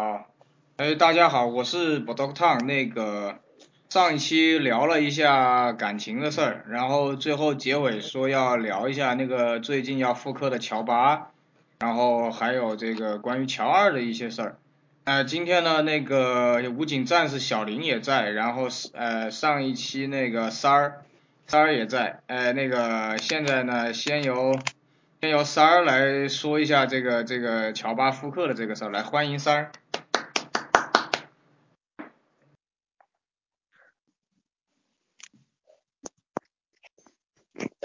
好，哎，大家好，我是 b o d o k Tang。那个上一期聊了一下感情的事儿，然后最后结尾说要聊一下那个最近要复刻的乔八，然后还有这个关于乔二的一些事儿。呃，今天呢，那个武警战士小林也在，然后呃上一期那个三儿三儿也在，呃那个现在呢，先由先由三儿来说一下这个这个乔巴复刻的这个事儿，来欢迎三儿。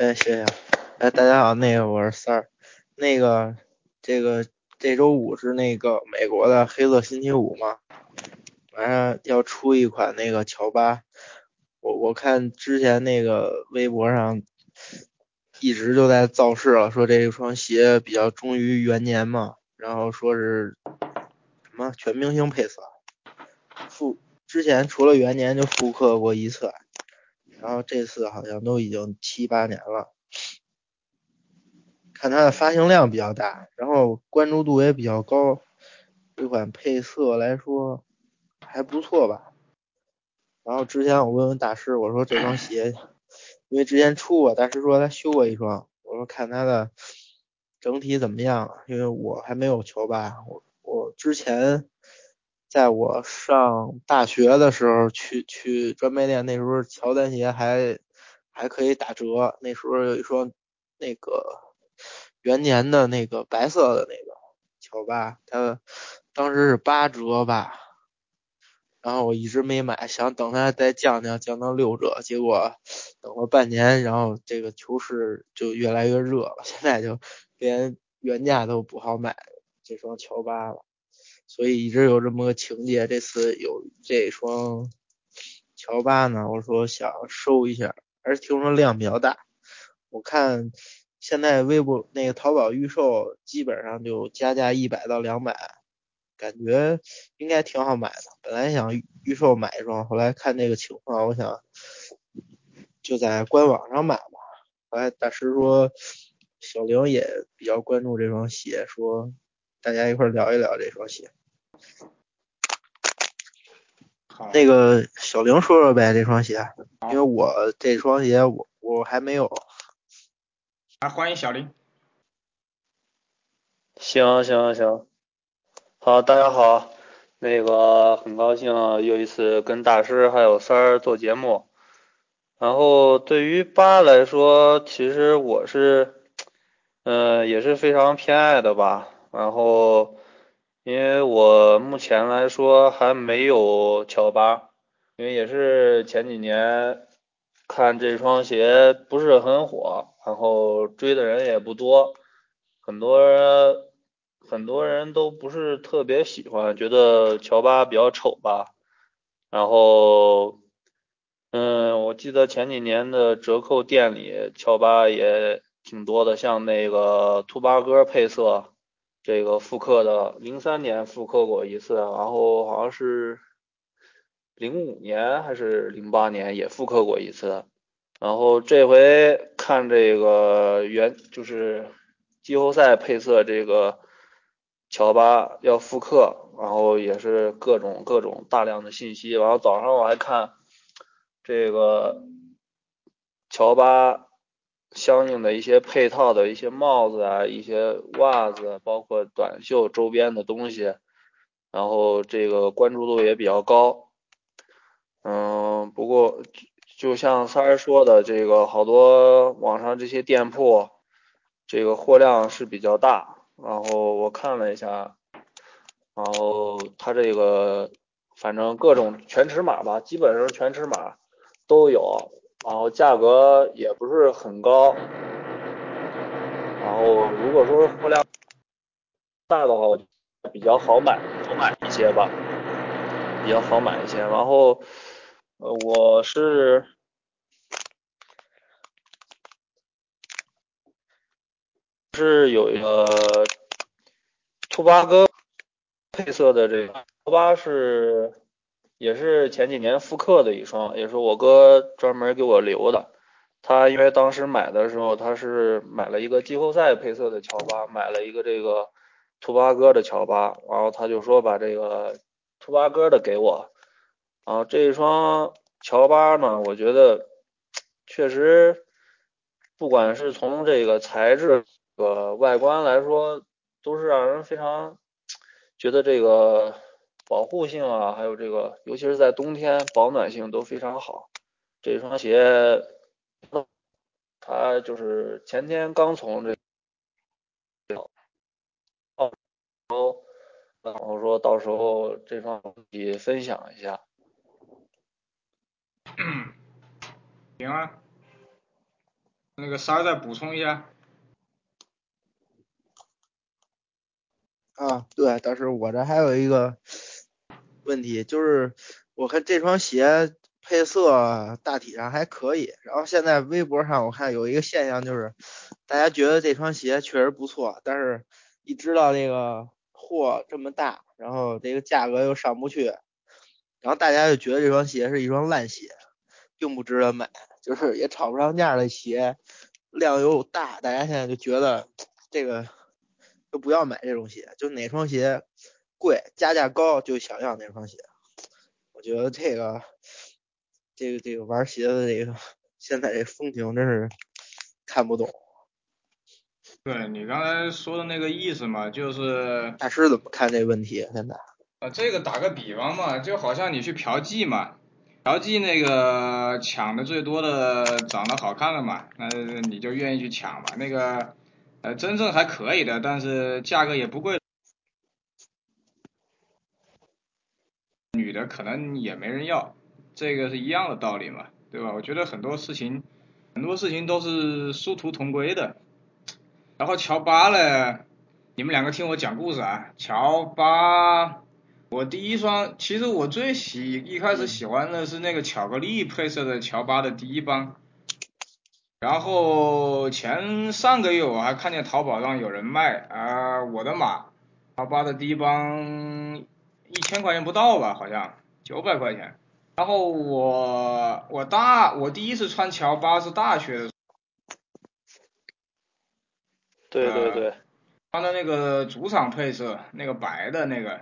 哎，谢谢。哎，大家好，那个我是三儿。那个，这个这周五是那个美国的黑色星期五嘛，马上要出一款那个乔巴。我我看之前那个微博上一直就在造势了，说这双鞋比较忠于元年嘛，然后说是什么全明星配色，复之前除了元年就复刻过一次。然后这次好像都已经七八年了，看它的发行量比较大，然后关注度也比较高，这款配色来说还不错吧。然后之前我问问大师，我说这双鞋，因为之前出过，大师说他修过一双，我说看它的整体怎么样，因为我还没有球吧，我我之前。在我上大学的时候，去去专卖店，那时候乔丹鞋还还可以打折。那时候有一双那个元年的那个白色的那个乔巴，它当时是八折吧。然后我一直没买，想等它再降降，降到六折。结果等了半年，然后这个球市就越来越热了，现在就连原价都不好买这双乔巴了。所以一直有这么个情节，这次有这双乔巴呢，我说想收一下，而且听说量比较大。我看现在微博那个淘宝预售基本上就加价一百到两百，感觉应该挺好买的。本来想预售买一双，后来看那个情况，我想就在官网上买吧。后来大师说小玲也比较关注这双鞋，说。大家一块聊一聊这双鞋。那个小玲说说呗，这双鞋，因为我这双鞋我我还没有。啊，欢迎小玲。行行行，好，大家好，那个很高兴又一次跟大师还有三儿做节目。然后对于八来说，其实我是，呃，也是非常偏爱的吧。然后，因为我目前来说还没有乔巴，因为也是前几年看这双鞋不是很火，然后追的人也不多，很多很多人都不是特别喜欢，觉得乔巴比较丑吧。然后，嗯，我记得前几年的折扣店里乔巴也挺多的，像那个兔八哥配色。这个复刻的，零三年复刻过一次，然后好像是零五年还是零八年也复刻过一次，然后这回看这个原就是季后赛配色这个乔巴要复刻，然后也是各种各种大量的信息，然后早上我还看这个乔巴。相应的一些配套的一些帽子啊，一些袜子，包括短袖周边的东西，然后这个关注度也比较高。嗯，不过就像三儿说的，这个好多网上这些店铺，这个货量是比较大。然后我看了一下，然后它这个反正各种全尺码吧，基本上全尺码都有。然后价格也不是很高，然后如果说货量大的话，比较好买，好买一些吧，比较好买一些。然后，呃，我是是有一个兔八哥配色的这个兔八是。也是前几年复刻的一双，也是我哥专门给我留的。他因为当时买的时候，他是买了一个季后赛配色的乔巴，买了一个这个兔八哥的乔巴，然后他就说把这个兔八哥的给我，然后这一双乔巴呢，我觉得确实，不管是从这个材质和外观来说，都是让人非常觉得这个保护性啊，还有这个，尤其是在冬天保暖性都非常好。这双鞋，它就是前天刚从这。然后说到时候这双你分享一下。行啊，那个三儿再补充一下。啊，对，但是我这还有一个问题，就是我看这双鞋配色大体上还可以，然后现在微博上我看有一个现象，就是大家觉得这双鞋确实不错，但是一知道这个。货这么大，然后这个价格又上不去，然后大家就觉得这双鞋是一双烂鞋，并不值得买，就是也炒不上价的鞋，量又大，大家现在就觉得这个就不要买这种鞋，就哪双鞋贵，加价高就想要那双鞋。我觉得这个这个这个玩鞋的这个现在这风景真是看不懂。对你刚才说的那个意思嘛，就是大师怎么看这个问题？现在啊，这个打个比方嘛，就好像你去嫖妓嘛，嫖妓那个抢的最多的长得好看的嘛，那你就愿意去抢嘛。那个呃，真正还可以的，但是价格也不贵，可能也没人要，这个是一样的道理嘛，对吧？我觉得很多事情，很多事情都是殊途同归的。然后乔巴呢，你们两个听我讲故事啊。乔巴，我第一双，其实我最喜一开始喜欢的是那个巧克力配色的乔巴的第一帮。然后前上个月我还看见淘宝上有人卖啊，我的马，乔巴的第一帮一千块钱不到吧，好像九百块钱。然后我我大我第一次穿乔巴是大学的。对对对，穿的那个主场配色，那个白的那个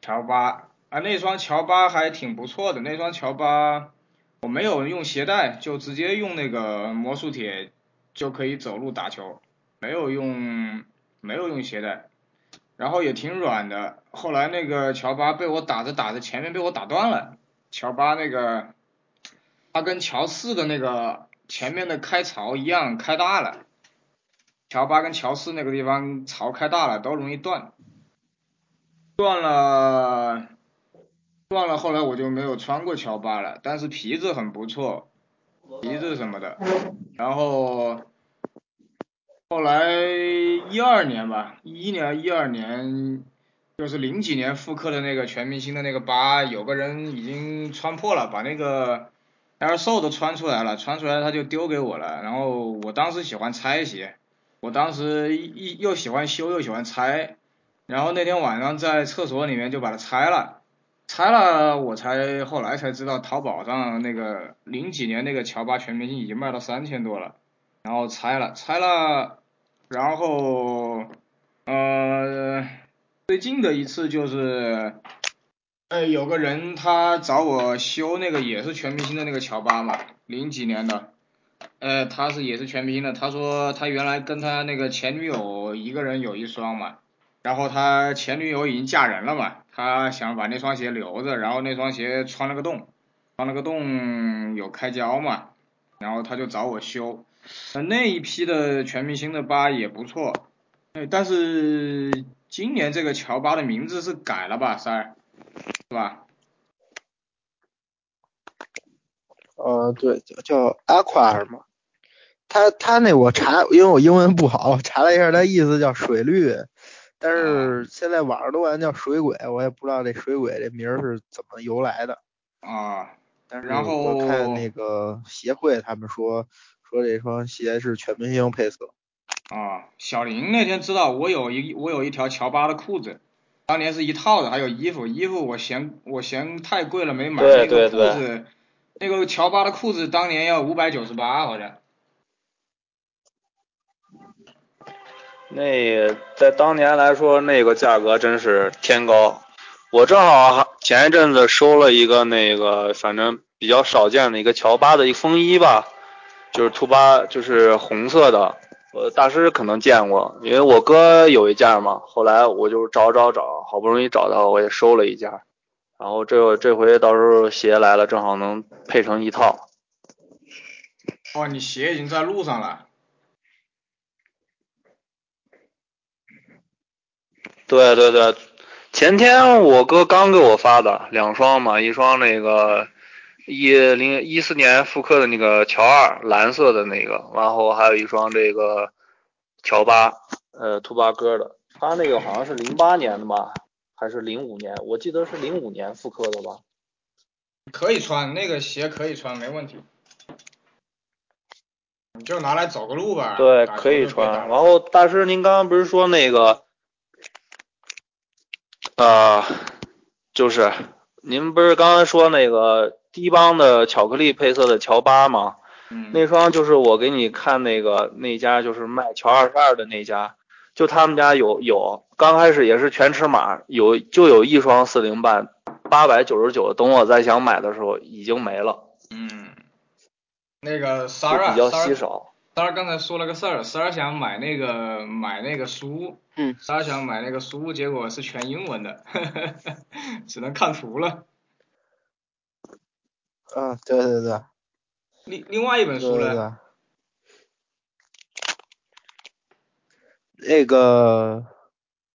乔巴啊，那双乔巴还挺不错的。那双乔巴我没有用鞋带，就直接用那个魔术铁就可以走路打球，没有用没有用鞋带，然后也挺软的。后来那个乔八被我打着打着前面被我打断了，乔八那个它跟乔四的那个前面的开槽一样开大了。乔八跟乔四那个地方槽开大了，都容易断，断了，断了。后来我就没有穿过乔八了，但是皮子很不错，皮子什么的。然后后来一二年吧，一一年一二年，就是零几年复刻的那个全明星的那个八，有个人已经穿破了，把那个 Air s o 都穿出来了，穿出来他就丢给我了。然后我当时喜欢拆鞋。我当时一又喜欢修又喜欢拆，然后那天晚上在厕所里面就把它拆了，拆了我才后来才知道淘宝上那个零几年那个乔巴全明星已经卖到三千多了，然后拆了拆了，然后呃最近的一次就是，哎有个人他找我修那个也是全明星的那个乔巴嘛，零几年的。呃，他是也是全明星的。他说他原来跟他那个前女友一个人有一双嘛，然后他前女友已经嫁人了嘛，他想把那双鞋留着，然后那双鞋穿了个洞，穿了个洞有开胶嘛，然后他就找我修。那一批的全明星的八也不错，哎，但是今年这个乔巴的名字是改了吧，三儿，是吧？呃，对，叫叫 Aqua 嘛，他他那我查，因为我英文不好，查了一下，他意思叫水绿，但是现在网上都管叫水鬼，我也不知道这水鬼这名是怎么由来的啊。但是我看那个协会他们说说这双鞋是全明星配色。啊，小林那天知道我有一我有一条乔巴的裤子，当年是一套的，还有衣服，衣服我嫌我嫌太贵了没买那个裤子。那个乔巴的裤子当年要五百九十八，好像。那在当年来说，那个价格真是天高。我正好前一阵子收了一个那个，反正比较少见的一个乔巴的一个风衣吧，就是兔八，就是红色的。呃，大师可能见过，因为我哥有一件嘛。后来我就找找找，好不容易找到，我也收了一件。然后这这回到时候鞋来了，正好能配成一套。哦，你鞋已经在路上了。对对对，前天我哥刚给我发的两双嘛，一双那个一零一四年复刻的那个乔二蓝色的那个，然后还有一双这个乔八，呃，兔八哥的，他那个好像是零八年的吧，还是零五年？我记得是零五年复刻的吧。可以穿那个鞋，可以穿，没问题。你就拿来走个路吧。对，可以穿。然后大师，您刚刚不是说那个？啊，就是您不是刚才说那个低帮的巧克力配色的乔巴吗？嗯，那双就是我给你看那个那家就是卖乔二十二的那家，就他们家有有，刚开始也是全尺码，有就有一双四零半，八百九十九，等我再想买的时候已经没了。嗯，那个 Sara 比较稀少。三儿刚才说了个事儿，三儿想买那个买那个书，嗯，三儿想买那个书，结果是全英文的，只能看图了。嗯，对对对。另另外一本书呢？那个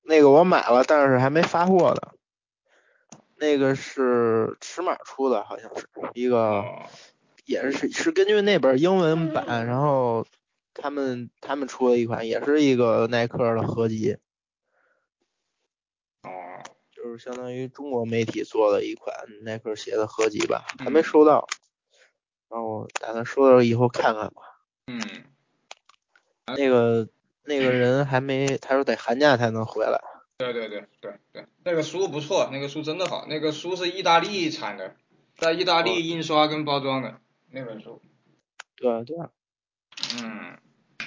那个我买了，但是还没发货呢。那个是尺码出的，好像是一个。也是是根据那本英文版，然后他们他们出了一款，也是一个耐克的合集。哦。就是相当于中国媒体做的一款耐克鞋的合集吧，还没收到。然后打算收到以后看看吧。嗯。那个那个人还没，他说得寒假才能回来。对对对对对，那个书不错，那个书真的好，那个书是意大利产的，在意大利印刷跟包装的。那本书，对对，嗯，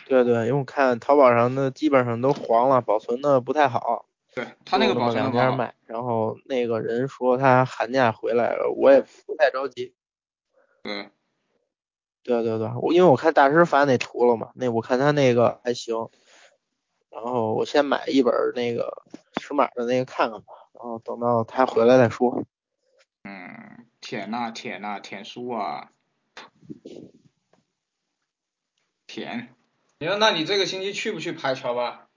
对对，因为我看淘宝上的基本上都黄了，保存的不太好。对他那个保存两家卖，然后那个人说他寒假回来了，我也不太着急。嗯，对对对，我因为我看大师发那图了嘛，那我看他那个还行，然后我先买一本那个尺码的那个看看吧，然后等到他回来再说。嗯。舔呐舔呐舔书啊，舔。你说，那你这个星期去不去排球吧？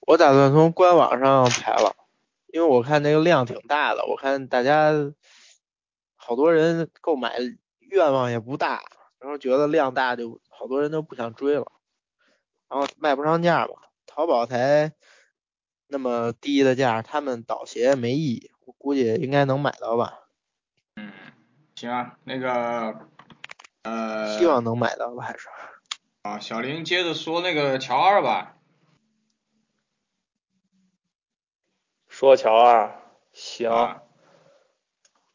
我打算从官网上排了，因为我看那个量挺大的，我看大家好多人购买愿望也不大，然后觉得量大就好多人都不想追了，然后卖不上价吧，淘宝才。那么低的价，他们倒鞋没意义，我估计应该能买到吧。嗯，行啊，那个呃，希望能买到吧，还是。啊，小林接着说那个乔二吧。说乔二，行。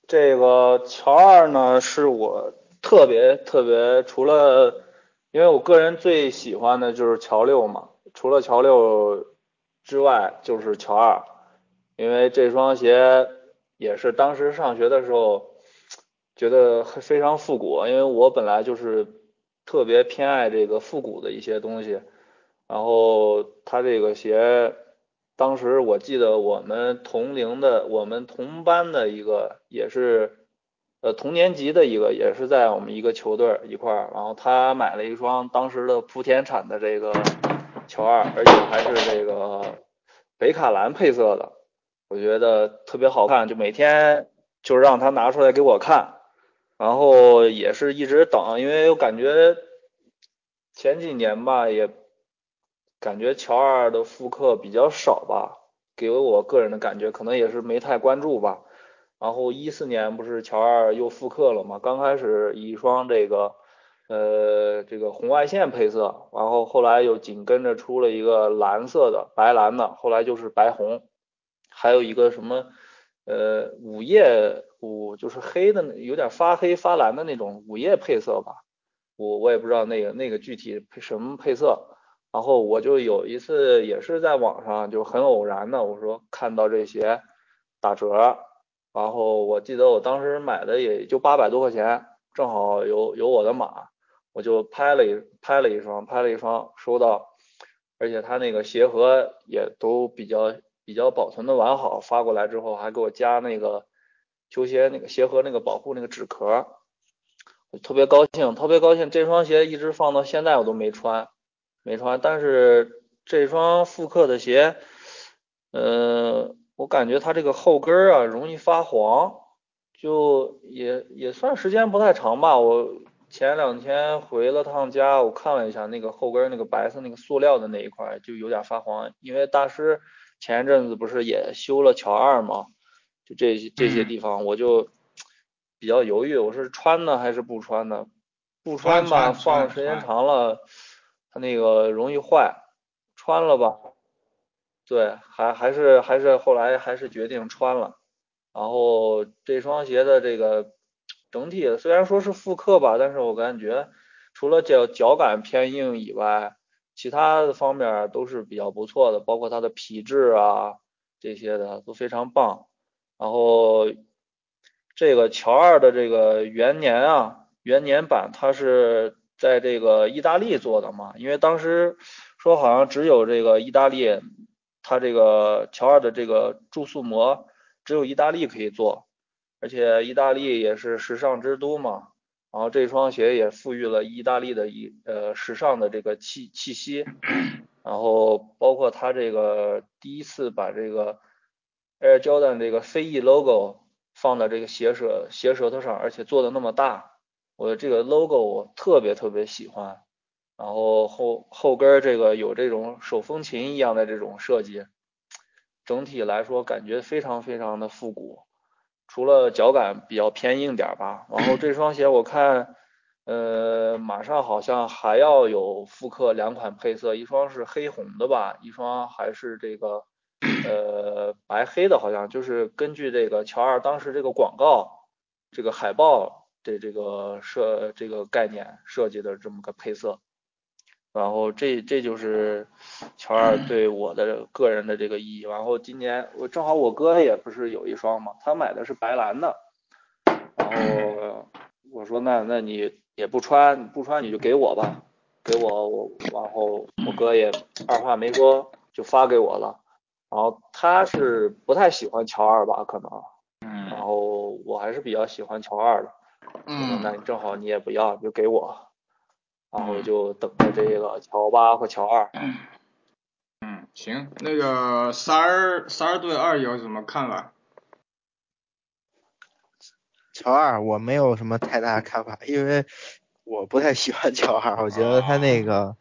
这个乔二呢，是我特别特别，除了因为我个人最喜欢的就是乔六嘛，除了乔六。之外就是乔二，因为这双鞋也是当时上学的时候觉得非常复古，因为我本来就是特别偏爱这个复古的一些东西，然后他这个鞋，当时我记得我们同龄的，我们同班的一个也是呃同年级的一个，也是在我们一个球队一块儿，然后他买了一双当时的莆田产的这个。球二，而且还是这个北卡蓝配色的，我觉得特别好看，就每天就让他拿出来给我看，然后也是一直等，因为我感觉前几年吧，也感觉乔二的复刻比较少吧，给我个人的感觉可能也是没太关注吧。然后一四年不是乔二又复刻了吗？刚开始一双这个。呃，这个红外线配色，然后后来又紧跟着出了一个蓝色的、白蓝的，后来就是白红，还有一个什么呃午夜五就是黑的，有点发黑发蓝的那种午夜配色吧。我我也不知道那个那个具体配什么配色。然后我就有一次也是在网上就很偶然的，我说看到这鞋打折，然后我记得我当时买的也就八百多块钱，正好有有我的码，我就拍了一拍了一双，拍了一双收到，而且他那个鞋盒也都比较比较保存的完好，发过来之后还给我加那个球鞋那个鞋盒那个保护那个纸壳，我特别高兴，特别高兴，这双鞋一直放到现在我都没穿。没穿，但是这双复刻的鞋，呃，我感觉它这个后跟儿啊容易发黄，就也也算时间不太长吧。我前两天回了趟家，我看了一下那个后跟那个白色那个塑料的那一块就有点发黄。因为大师前一阵子不是也修了乔二吗？就这这些地方我就比较犹豫，我是穿呢还是不穿呢？不穿吧，放时间长了。它那个容易坏，穿了吧，对，还还是还是后来还是决定穿了。然后这双鞋的这个整体虽然说是复刻吧，但是我感觉除了脚脚感偏硬以外，其他的方面都是比较不错的，包括它的皮质啊这些的都非常棒。然后这个乔二的这个元年啊，元年版它是。在这个意大利做的嘛，因为当时说好像只有这个意大利，它这个乔二的这个注塑膜只有意大利可以做，而且意大利也是时尚之都嘛，然后这双鞋也赋予了意大利的一呃时尚的这个气气息，然后包括它这个第一次把这个 Air Jordan 这个飞翼 logo 放在这个鞋舌鞋舌头上，而且做的那么大。我这个 logo 我特别特别喜欢，然后后后跟这个有这种手风琴一样的这种设计，整体来说感觉非常非常的复古，除了脚感比较偏硬点吧。然后这双鞋我看，呃，马上好像还要有复刻两款配色，一双是黑红的吧，一双还是这个呃白黑的，好像就是根据这个乔二当时这个广告这个海报。这这个设这个概念设计的这么个配色，然后这这就是乔二对我的个人的这个意义。然后今年我正好我哥也不是有一双嘛，他买的是白蓝的，然后我说那那你也不穿不穿你就给我吧，给我我然后我哥也二话没说就发给我了，然后他是不太喜欢乔二吧可能，嗯，然后我还是比较喜欢乔二的。嗯，那你正好你也不要，就给我，然后就等着这个乔八和乔二。嗯，行，那个三儿三儿对二有什么看法？乔二我没有什么太大看法，因为我不太喜欢乔二，我觉得他那个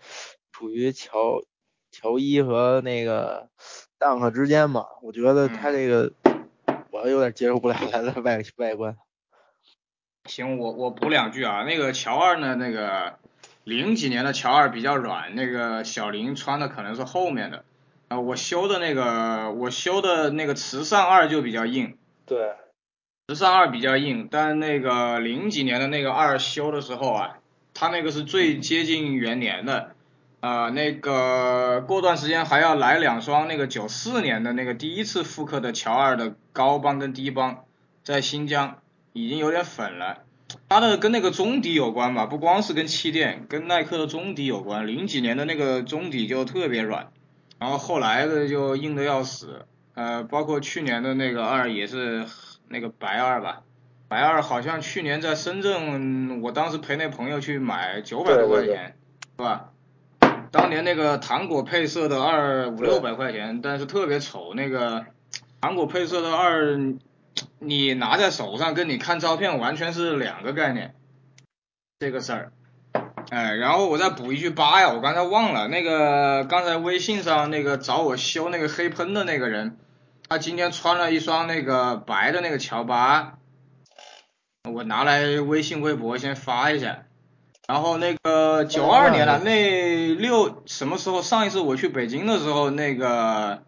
处于乔乔一和那个 Dunk 之间嘛，我觉得他这个我有点接受不了他的外外观。行，我我补两句啊，那个乔二呢，那个零几年的乔二比较软，那个小林穿的可能是后面的，啊，我修的那个我修的那个慈善二就比较硬，对，慈善二比较硬，但那个零几年的那个二修的时候啊，它那个是最接近元年的，啊，那个过段时间还要来两双那个九四年的那个第一次复刻的乔二的高帮跟低帮，在新疆。已经有点粉了，它的跟那个中底有关吧，不光是跟气垫，跟耐克的中底有关。零几年的那个中底就特别软，然后后来的就硬的要死。呃，包括去年的那个二也是那个白二吧，白二好像去年在深圳，我当时陪那朋友去买九百多块钱，是吧？当年那个糖果配色的二五六百块钱，但是特别丑，那个糖果配色的二。你拿在手上跟你看照片完全是两个概念，这个事儿，哎，然后我再补一句八呀，我刚才忘了，那个刚才微信上那个找我修那个黑喷的那个人，他今天穿了一双那个白的那个乔巴，我拿来微信微博先发一下，然后那个九二年了，那六什么时候上一次我去北京的时候那个。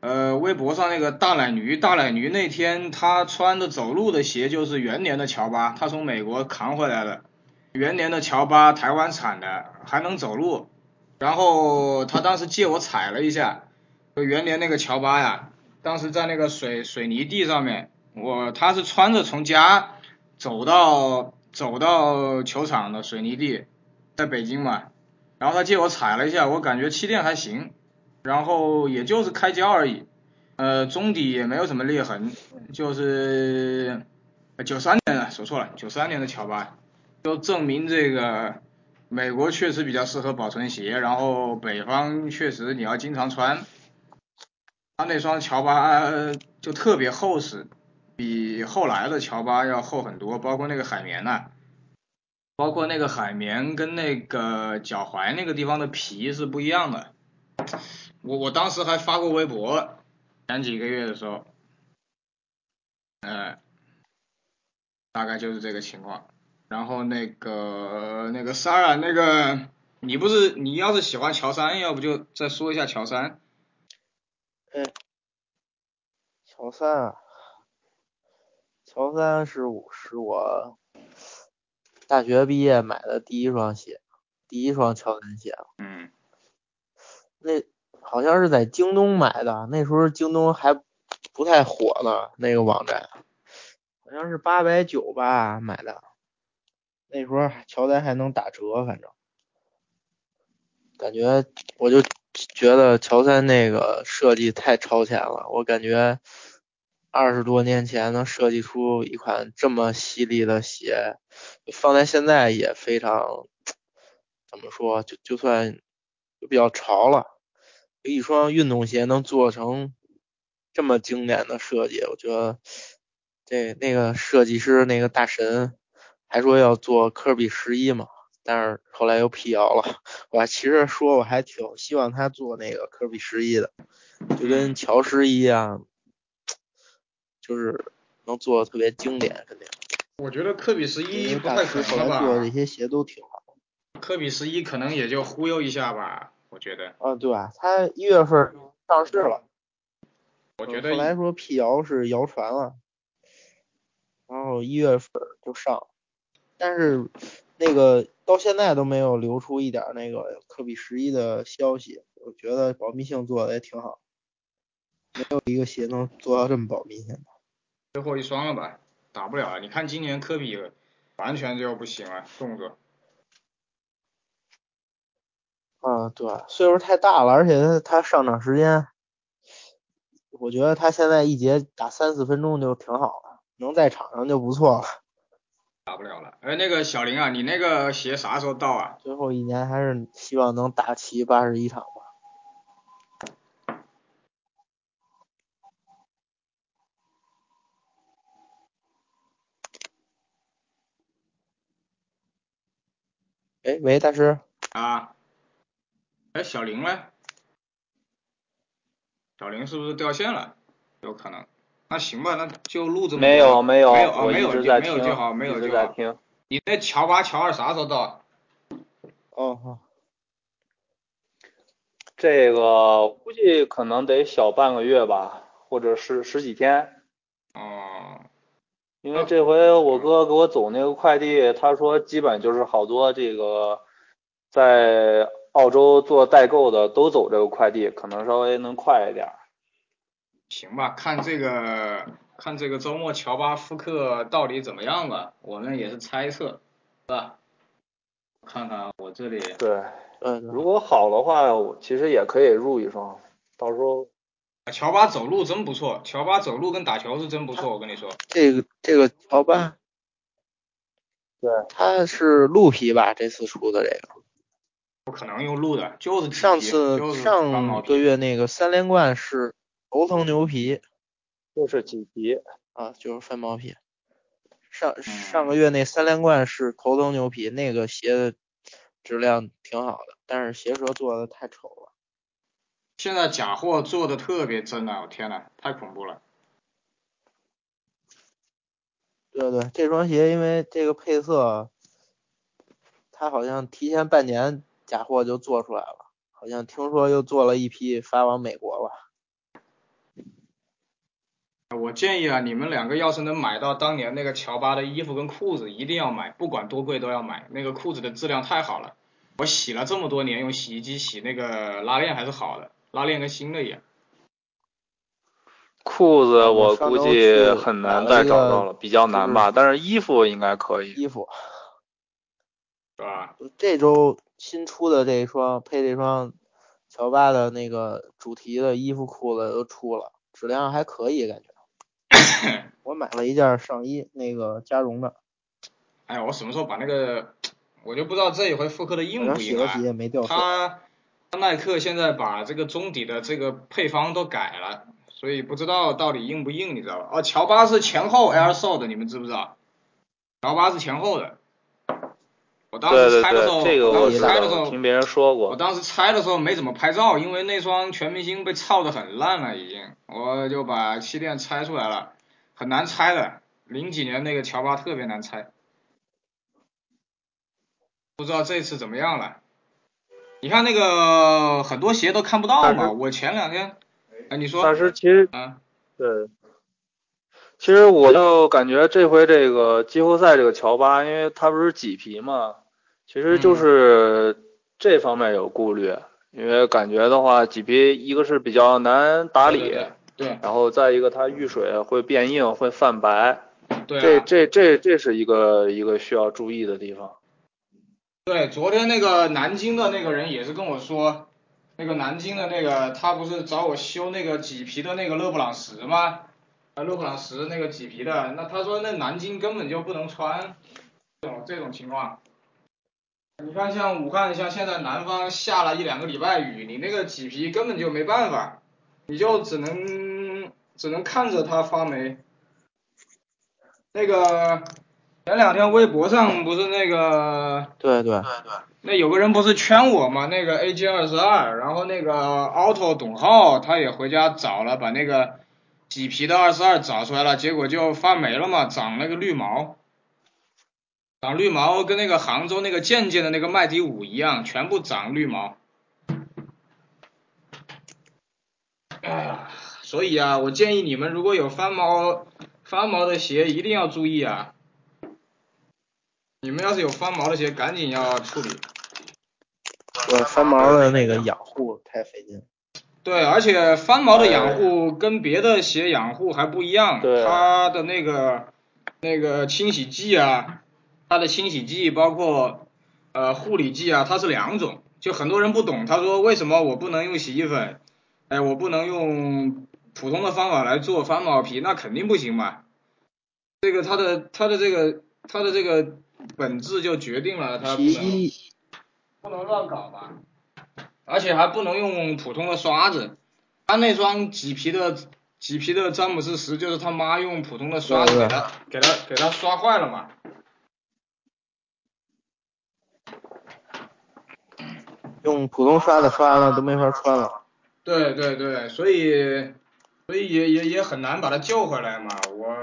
呃，微博上那个大奶驴，大奶驴那天他穿的走路的鞋就是元年的乔巴，他从美国扛回来的。元年的乔巴，台湾产的，还能走路。然后他当时借我踩了一下，就元年那个乔巴呀，当时在那个水水泥地上面，我他是穿着从家走到走到球场的水泥地，在北京嘛。然后他借我踩了一下，我感觉气垫还行，然后也就是开胶而已，呃，中底也没有什么裂痕，就是九三年的，说错了，九三年的乔巴，就证明这个美国确实比较适合保存鞋，然后北方确实你要经常穿，他那双乔巴就特别厚实，比后来的乔巴要厚很多，包括那个海绵呐。包括那个海绵跟那个脚踝那个地方的皮是不一样的，我我当时还发过微博，前几个月的时候，呃，大概就是这个情况。然后那个那个三儿啊，那个你不是你要是喜欢乔三，要不就再说一下乔三。嗯，乔三啊，乔三是我是我。大学毕业买的第一双鞋，第一双乔丹鞋。嗯。那好像是在京东买的，那时候京东还不太火呢，那个网站，好像是八百九吧买的。那时候乔丹还能打折，反正感觉我就觉得乔三那个设计太超前了，我感觉。二十多年前能设计出一款这么犀利的鞋，放在现在也非常，怎么说就就算就比较潮了。一双运动鞋能做成这么经典的设计，我觉得这那个设计师那个大神还说要做科比十一嘛，但是后来又辟谣了。我其实说我还挺希望他做那个科比十一的，就跟乔十一样。就是能做的特别经典，肯定。我觉得科比十一不太可能吧。做这些鞋都挺好。科比十一可能也就忽悠一下吧，我觉得。啊，对吧？他一月份上市了。我觉得。后来说辟谣是谣传了，然后一月份就上，但是那个到现在都没有流出一点那个科比十一的消息，我觉得保密性做的也挺好，没有一个鞋能做到这么保密性的。最后一双了吧，打不了了。你看今年科比完全就不行了，动作。啊，对，岁数太大了，而且他他上场时间，我觉得他现在一节打三四分钟就挺好了，能在场上就不错了。打不了了。哎，那个小林啊，你那个鞋啥时候到啊？最后一年还是希望能打齐八十一场。哎，喂，大师。啊。哎，小林呢？小林是不是掉线了？有可能。那行吧，那就录这么。没有没有。没有啊，没有就没有就好，没有就好。听。你那乔八、乔二啥时候到？哦好。这个估计可能得小半个月吧，或者是十几天。哦。因为这回我哥给我走那个快递，他说基本就是好多这个在澳洲做代购的都走这个快递，可能稍微能快一点。行吧，看这个看这个周末乔巴复刻到底怎么样吧，我们也是猜测，是吧？看看我这里。对，嗯，如果好的话，其实也可以入一双，到时候。乔巴走路真不错，乔巴走路跟打球是真不错，我跟你说。这个这个乔巴，对，他是鹿皮吧？这次出的这个。不可能用鹿的，就是上次上个月那个三连冠是头层牛皮，就是麂皮啊，就是翻毛皮。上上个月那三连冠是头层牛皮，那个鞋的质量挺好的，但是鞋舌做的太丑了。现在假货做的特别真啊！我天呐，太恐怖了。对对，这双鞋因为这个配色，它好像提前半年假货就做出来了，好像听说又做了一批发往美国了。我建议啊，你们两个要是能买到当年那个乔巴的衣服跟裤子，一定要买，不管多贵都要买。那个裤子的质量太好了，我洗了这么多年，用洗衣机洗那个拉链还是好的，拉链跟新的一样。裤子我估计很难再找到了，比较难吧。但是衣服应该可以。衣服，是吧？这周新出的这一双配这双乔巴的那个主题的衣服裤子都出了，质量还可以感觉。我买了一件上衣，那个加绒的，哎呀，我什么时候把那个，我就不知道这一回复刻的好硬不硬啊洗了洗？也没掉色。他他耐克现在把这个中底的这个配方都改了，所以不知道到底硬不硬，你知道吧？哦，乔巴是前后 Air Sold 的，你们知不知道？乔巴是前后的。我当对对时拆的时候，对，这个我拆的时候，听别人说过我。当时拆的时候没怎么拍照，因为那双全明星被操的很烂了已经，我就把气垫拆出来了，很难拆的。零几年那个乔巴特别难拆，不知道这次怎么样了。你看那个很多鞋都看不到嘛，我前两天，哎，你说，但是其实啊，对，其实我就感觉这回这个季后赛这个乔巴，因为它不是麂皮嘛，其实就嗯。是这方面有顾虑，因为感觉的话，麂皮一个是比较难打理，对对对然后再一个它遇水会变硬，会泛白，对啊，这这这这是一个一个需要注意的地方。对，昨天那个南京的那个人也是跟我说，那个南京的那个他不是找我修那个麂皮的那个勒布朗石吗？啊，勒布朗石那个麂皮的，那他说那南京根本就不能穿，这种这种情况。你看像武汉，像现在南方下了一两个礼拜雨，你那个麂皮根本就没办法，你就只能只能看着它发霉。那个前两天微博上不是那个对对对对，那有个人不是圈我吗？那个 AG 二十二，然后那个 Auto 董浩他也回家找了，把那个麂皮的二十二找出来了，结果就发霉了嘛，长那个绿毛，长绿毛跟那个杭州那个渐渐的那个麦迪五一样，全部长绿毛。哎呀，所以啊，我建议你们如果有翻毛翻毛的鞋，一定要注意啊。你们要是有翻毛的鞋，赶紧要处理。我翻毛的那个养护太费劲。对，而且翻毛的养护跟别的鞋养护还不一样，对它的那个那个清洗剂啊，它的清洗剂包括呃护理剂啊，它是两种。就很多人不懂，他说为什么我不能用洗衣粉？哎，我不能用普通的方法来做翻毛皮，那肯定不行嘛。这个它的它的这个它的这个本质就决定了它不能不能乱搞吧，而且还不能用普通的刷子。他那双麂皮的麂皮的詹姆斯十，就是他妈用普通的刷子给他给他给他刷坏了嘛。用普通刷子刷了都没法穿了。对对对，所以所以也也也很难把他救回来嘛。我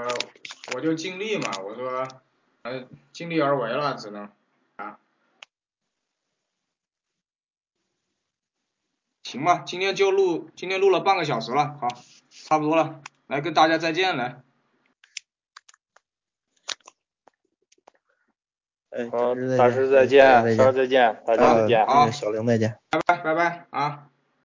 我就尽力嘛，我说呃尽力而为了，只能啊。行吧，今天就录，今天录了半个小时了，好，差不多了，来跟大家再见，来，哎，好，大师大师再见，大师再见，大家再见。好好，小玲再见。拜拜拜拜啊。